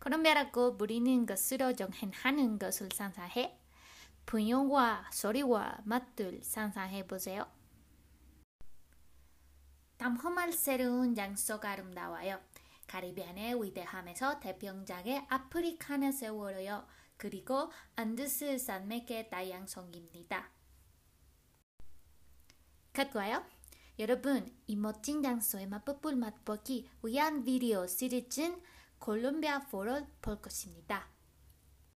콜롬비아라고 부리는 것으로 정행하는 것을 상상해 분용과 소리와 맛들 상상해 보세요. 탐험할 새로운 장소가 아름다워요. 카리비안의 위대함에서 대표작의 아프리카는 세월호요. 그리고 안드스 산맥의 다양성입니다. 컷과요. 여러분, 이 멋진 장소의 맛보풀 맛보기 위한 비디오 시리즈는 콜롬비아 포를 볼 것입니다.